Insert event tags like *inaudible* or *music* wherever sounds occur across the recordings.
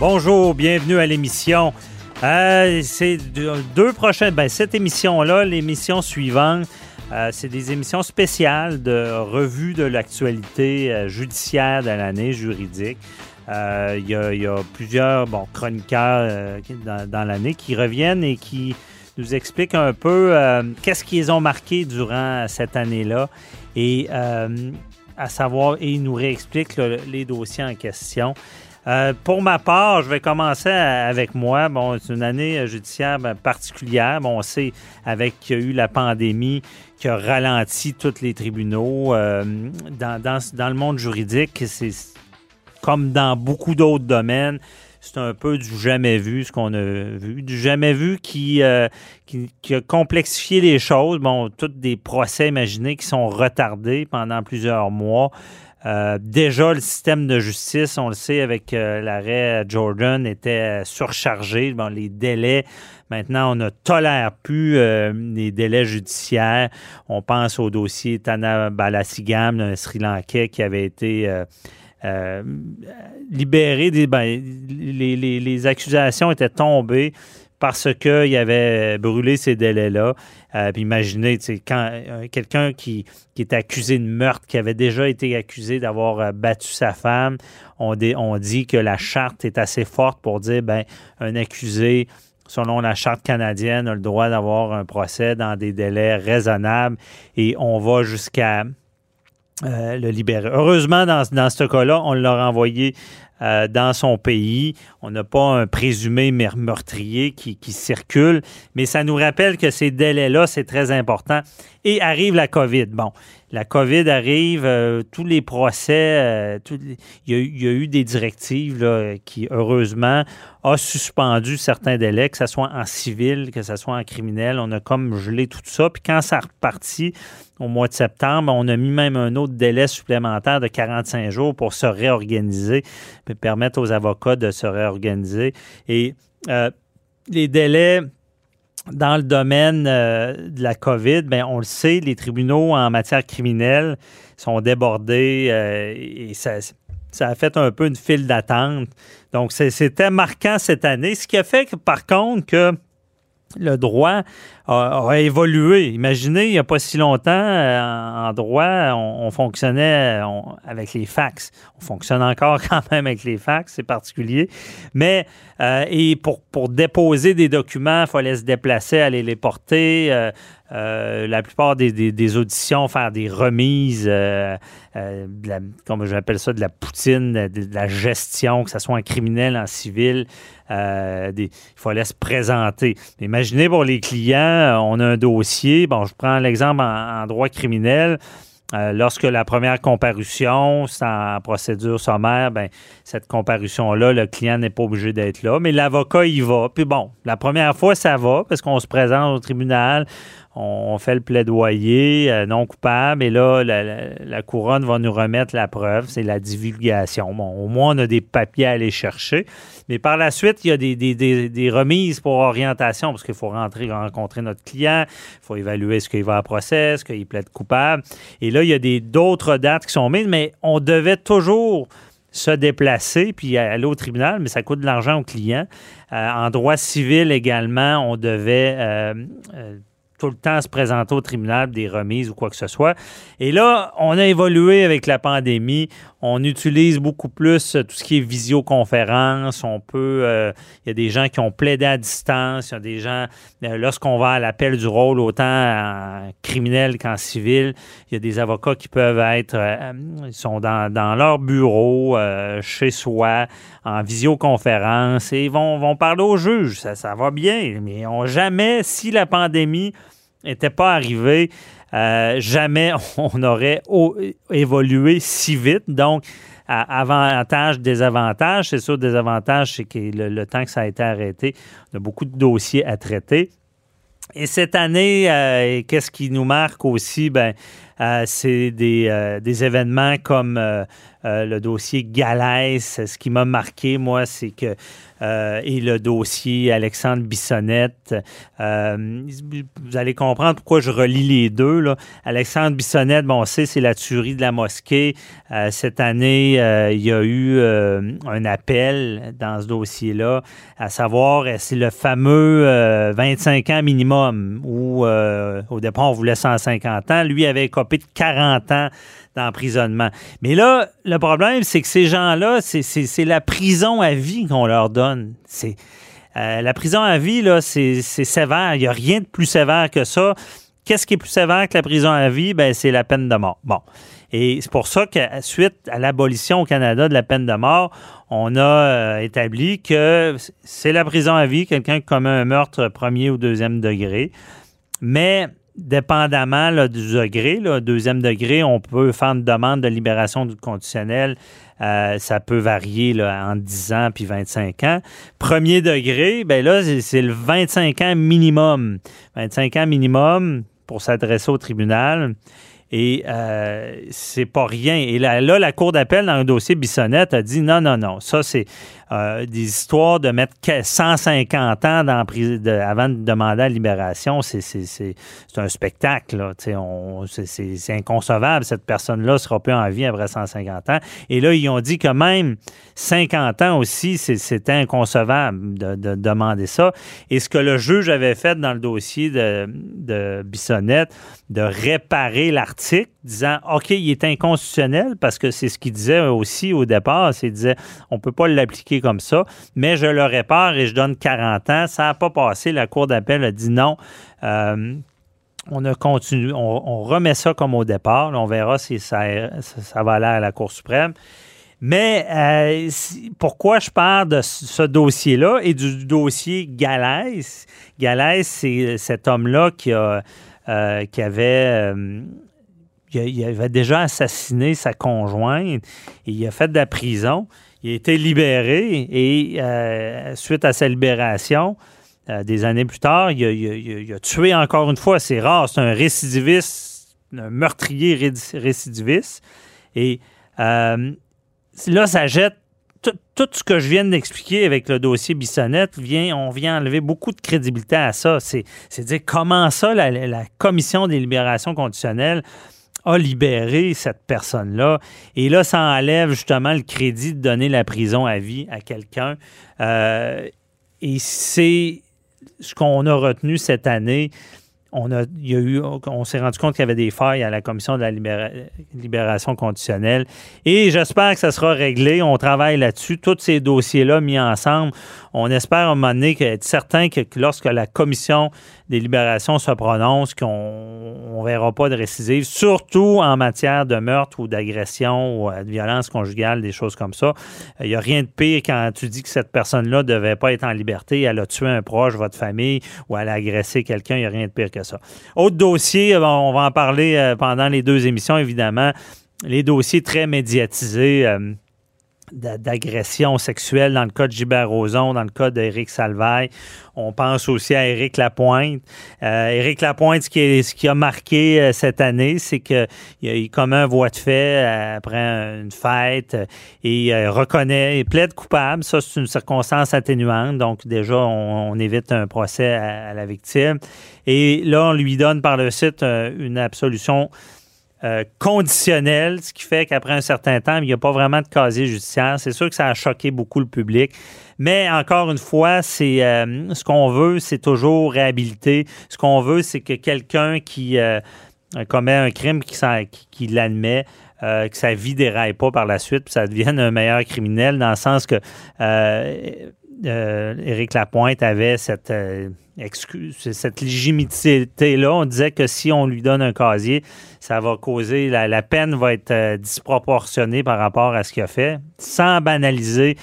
Bonjour, bienvenue à l'émission. Euh, c'est deux prochaines, ben, cette émission-là, l'émission suivante, euh, c'est des émissions spéciales de revue de l'actualité euh, judiciaire de l'année juridique. Il y, a plusieurs bon, chroniqueurs dans, dans l'année qui reviennent et qui nous expliquent un peu qu'est-ce qu'ils ont marqué durant cette année-là et à savoir, et ils nous réexpliquent les dossiers en question. Euh, pour ma part, je vais commencer avec moi. Bon, c'est une année euh, judiciaire ben, particulière. Bon, on sait avec qu'il y a eu la pandémie qui a ralenti tous les tribunaux. Euh, dans, le monde juridique, c'est comme dans beaucoup d'autres domaines. C'est un peu du jamais vu, ce qu'on a vu. Du jamais vu qui, qui, a complexifié les choses. Bon, tous des procès imaginés qui sont retardés pendant plusieurs mois. Euh, déjà, le système de justice, on le sait, avec euh, l'arrêt Jordan, était surchargé. Bon, les délais, maintenant, on ne tolère plus euh, les délais judiciaires. On pense au dossier Tana Balasigam, un Sri Lankais qui avait été libéré. Ben, les accusations étaient tombées parce qu'il avait brûlé ces délais-là. Euh, imaginez, quand euh, quelqu'un qui, est accusé de meurtre, qui avait déjà été accusé d'avoir euh, battu sa femme, on, on, dit que la charte est assez forte pour dire, ben, un accusé, selon la charte canadienne, a le droit d'avoir un procès dans des délais raisonnables et on va jusqu'à le libérer. Heureusement, dans, dans ce cas-là, on l'a renvoyé euh, dans son pays. On n'a pas un présumé meurtrier qui, qui, circule, mais ça nous rappelle que ces délais-là, c'est très important. Et arrive la COVID. Bon, la COVID arrive, euh, tous les procès, euh, il, y a, eu des directives qui, heureusement, ont suspendu certains délais, que ce soit en civil, que ce soit en criminel. On a comme gelé tout ça. Puis quand ça repartit au mois de septembre, on a mis même un autre délai supplémentaire de 45 jours pour se réorganiser, permettre aux avocats de se réorganiser. Et euh, les délais dans le domaine euh, de la COVID, bien, on le sait, les tribunaux en matière criminelle sont débordés euh, et ça, ça, a fait un peu une file d'attente. Donc, c'était marquant cette année, ce qui a fait que, par contre, que le droit a, évolué. Imaginez, il n'y a pas si longtemps, euh, en, droit, on, fonctionnait avec les fax. On fonctionne encore *laughs* quand même avec les fax, c'est particulier. Mais, euh, et pour, pour déposer des documents, il fallait se déplacer, aller les porter. Euh, la plupart des, auditions, faire des remises, euh, euh, comme j'appelle ça, de la poutine, de, la gestion, que ce soit en criminel, en civil. il fallait se présenter. Imaginez pour les clients, on a un dossier. Bon, je prends l'exemple en, droit criminel. lorsque la première comparution, c'est en procédure sommaire, ben, cette comparution-là, le client n'est pas obligé d'être là, mais l'avocat y va. Puis bon, la première fois, ça va parce qu'on se présente au tribunal, on fait le plaidoyer euh, non coupable et là, la, couronne va nous remettre la preuve, c'est la divulgation. Bon, au moins, on a des papiers à aller chercher. Mais par la suite, il y a des, remises pour orientation parce qu'il faut rentrer, rencontrer notre client, il faut évaluer ce qu'il va à procès, ce qu'il plaide coupable. Et là, il y a d'autres dates qui sont mises, mais on devait toujours se déplacer puis aller au tribunal, mais ça coûte de l'argent au client. Euh, en droit civil également, on devait... Euh, tout le temps se présenter au tribunal des remises ou quoi que ce soit. Et là, on a évolué avec la pandémie. On utilise beaucoup plus tout ce qui est visioconférence. On peut, euh, il y a des gens qui ont plaidé à distance. Il y a des gens, euh, lorsqu'on va à l'appel du rôle, autant en criminel qu'en civil, il y a des avocats qui peuvent être, euh, ils sont dans, dans leur bureau, chez soi, en visioconférence et ils vont, vont parler au juge. Ça, ça va bien, mais on jamais, si la pandémie n'était pas arrivée, euh, jamais *laughs* on aurait évolué si vite. Donc, avantage, désavantage. C'est sûr, désavantage, c'est que le, temps que ça a été arrêté, on a beaucoup de dossiers à traiter. Et cette année, euh, qu'est-ce qui nous marque aussi? Ben, euh, c'est des, des, événements comme le dossier Galès. Ce qui m'a marqué, moi, c'est que euh, et le dossier Alexandre Bissonnette. Euh, vous allez comprendre pourquoi je relis les deux. Là. Alexandre Bissonnette, bon, on sait, c'est la tuerie de la mosquée. Euh, cette année, il y a eu un appel dans ce dossier-là, à savoir, c'est le fameux 25 ans minimum, où au départ, on voulait 150 ans. Lui avait copé de 40 ans d'emprisonnement. Mais là, le problème, c'est que ces gens-là, c'est la prison à vie qu'on leur donne. C'est euh, la prison à vie, là, c'est sévère. Il n'y a rien de plus sévère que ça. Qu'est-ce qui est plus sévère que la prison à vie? Ben, c'est la peine de mort. Bon. Et c'est pour ça que suite à l'abolition au Canada de la peine de mort, on a euh, établi que c'est la prison à vie, quelqu'un qui commet un meurtre premier ou deuxième degré. Mais dépendamment du degré, deuxième degré, on peut faire une demande de libération du conditionnel. Euh, ça peut varier entre 10 ans puis 25 ans. Premier degré, ben là, c'est le 25 ans minimum. 25 ans minimum pour s'adresser au tribunal. Et euh, c'est pas rien. Et là, là la Cour d'appel, dans un dossier Bissonnette, a dit non, non, non. Ça, c'est euh, des histoires de mettre 150 ans avant de demander la libération. C'est un spectacle. C'est inconcevable. Cette personne-là ne sera plus en vie après 150 ans. Et là, ils ont dit que même 50 ans aussi, c'était inconcevable de, de, demander ça. Et ce que le juge avait fait dans le dossier de, de Bissonnette, de réparer l'article, disant OK, il est inconstitutionnel parce que c'est ce qu'il disait aussi au départ. Il disait on ne peut pas l'appliquer comme ça, mais je le répare et je donne 40 ans. Ça n'a pas passé. La Cour d'appel a dit non. Euh, on a continué, on, remet ça comme au départ. on verra si ça, va aller à la Cour suprême. Mais euh, pourquoi je parle de ce dossier-là et du dossier Galès? Galès, c'est cet homme-là qui, euh, qui avait il avait déjà assassiné sa conjointe et il a fait de la prison. Il a été libéré et euh, suite à sa libération, euh, des années plus tard, il a, tué encore une fois. C'est rare, c'est un récidiviste, un meurtrier récidiviste. Et euh, là, ça jette tout, ce que je viens d'expliquer avec le dossier Bissonnette, vient, on vient enlever beaucoup de crédibilité à ça. C'est dire comment ça, la, la Commission des libérations conditionnelles a libéré cette personne-là. Et là, ça enlève justement le crédit de donner la prison à vie à quelqu'un. Euh, et c'est ce qu'on a retenu cette année. On, a, il y a eu, on s'est rendu compte qu'il y avait des failles à la commission de la libération conditionnelle. Et j'espère que ça sera réglé. On travaille là-dessus. Tous ces dossiers-là mis ensemble, on espère à un moment donné être certain que lorsque la commission des libérations se prononce, qu'on ne verra pas de récidive, surtout en matière de meurtre ou d'agression ou euh, de violence conjugale, des choses comme ça. Il n'y a rien de pire quand tu dis que cette personne-là ne devait pas être en liberté, elle a tué un proche, votre famille, ou elle a agressé quelqu'un, il n'y a rien de pire que ça. Autre dossier, on va en parler euh, pendant les deux émissions, évidemment. Les dossiers très médiatisés. Euh, d'agression sexuelle dans le cas de Gilbert Rozon, dans le cas d'Éric Salvaille. On pense aussi à Éric Lapointe. Euh, Éric Lapointe, ce qui, ce qui a marqué euh, cette année, c'est qu'il il commet un voie de fait euh, après une fête et il reconnaît, il plaide coupable. Ça, c'est une circonstance atténuante. Donc, déjà, on, évite un procès à, la victime. Et là, on lui donne par le site une absolution euh, conditionnel, ce qui fait qu'après un certain temps, il n'y a pas vraiment de casier judiciaire. C'est sûr que ça a choqué beaucoup le public. Mais encore une fois, c'est euh, ce qu'on veut, c'est toujours réhabiliter. Ce qu'on veut, c'est que quelqu'un qui euh, commet un crime, qui, qui, qui l'admet, que sa vie déraille pas par la suite, puis ça devienne un meilleur criminel, dans le sens que Éric Lapointe avait cette excuse, cette légitimité-là. On disait que si on lui donne un casier, ça va causer, la, peine va être euh, disproportionnée par rapport à ce qu'il a fait, sans banaliser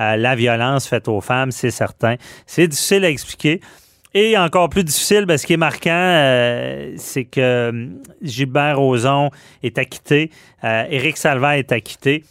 euh, la violence faite aux femmes, c'est certain. C'est difficile à expliquer. Et encore plus difficile, ben, ce qui est marquant, euh, c'est que Gilbert Rozon est acquitté, Éric Salva est acquitté.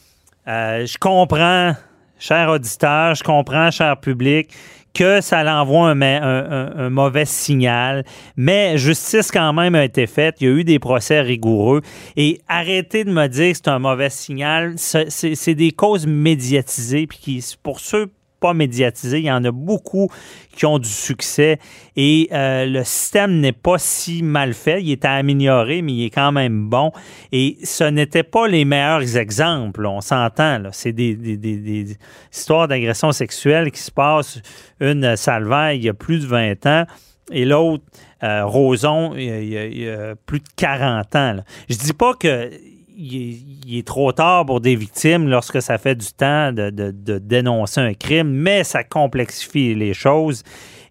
je comprends, cher auditeur, je comprends, cher public, que ça l'envoie un, mauvais signal. Mais justice quand même a été faite. Il y a eu des procès rigoureux. Et arrêtez de me dire que c'est un mauvais signal. C'est des causes médiatisées. Puis qui, pour ceux pas médiatisés. Il y en a beaucoup qui ont du succès et euh, le système n'est pas si mal fait. Il est à améliorer, mais il est quand même bon. Et ce n'étaient pas les meilleurs exemples, on s'entend. C'est des, histoires d'agression sexuelle qui se passent. Une Salvaille, il y a plus de 20 ans, et l'autre, euh, Roson, il y, a, plus de 40 ans. Je dis pas que il est, trop tard pour des victimes lorsque ça fait du temps de, dénoncer un crime, mais ça complexifie les choses.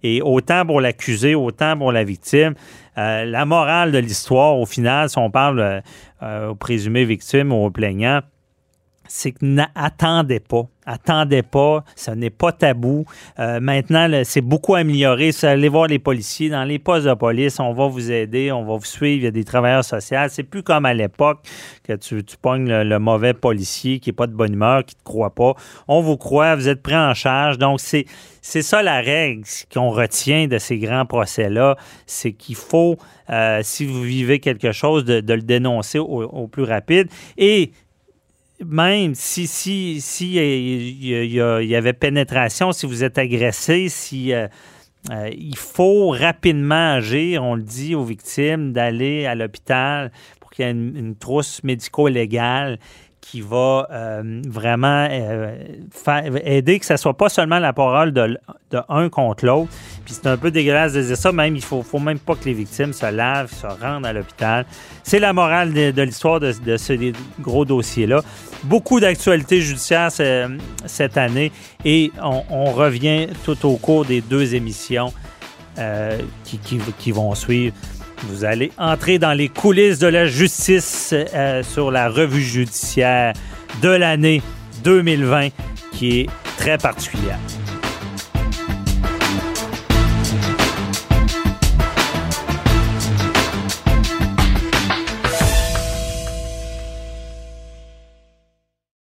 Et autant pour l'accusé, autant pour la victime. Euh, la morale de l'histoire, au final, si on parle euh, euh, aux présumés victimes ou aux plaignants, c'est que n'attendez pas. Attendez pas, ce n'est pas tabou. Euh, maintenant, c'est beaucoup amélioré. Allez voir les policiers dans les postes de police, on va vous aider, on va vous suivre. Il y a des travailleurs sociaux. C'est plus comme à l'époque que tu, tu pognes le, mauvais policier qui n'est pas de bonne humeur, qui ne te croit pas. On vous croit, vous êtes pris en charge. Donc, c'est, ça la règle qu'on retient de ces grands procès-là. C'est qu'il faut, euh, si vous vivez quelque chose, de, le dénoncer au, au plus rapide. Et même si si si il y, avait pénétration, si vous êtes agressé, si euh, euh, il faut rapidement agir, on le dit aux victimes, d'aller à l'hôpital pour qu'il y ait une trousse médico-légale qui va euh, vraiment euh, aider que ce soit pas seulement la parole de, de un contre l'autre. Puis c'est un peu dégueulasse de dire ça, même il faut, faut même pas que les victimes se lavent, se rendent à l'hôpital. C'est la morale de, l'histoire de, ce gros dossier-là. Beaucoup d'actualités judiciaires cette année et on, revient tout au cours des deux émissions euh, qui vont suivre. Vous allez entrer dans les coulisses de la justice euh, sur la revue judiciaire de l'année 2020 qui est très particulière.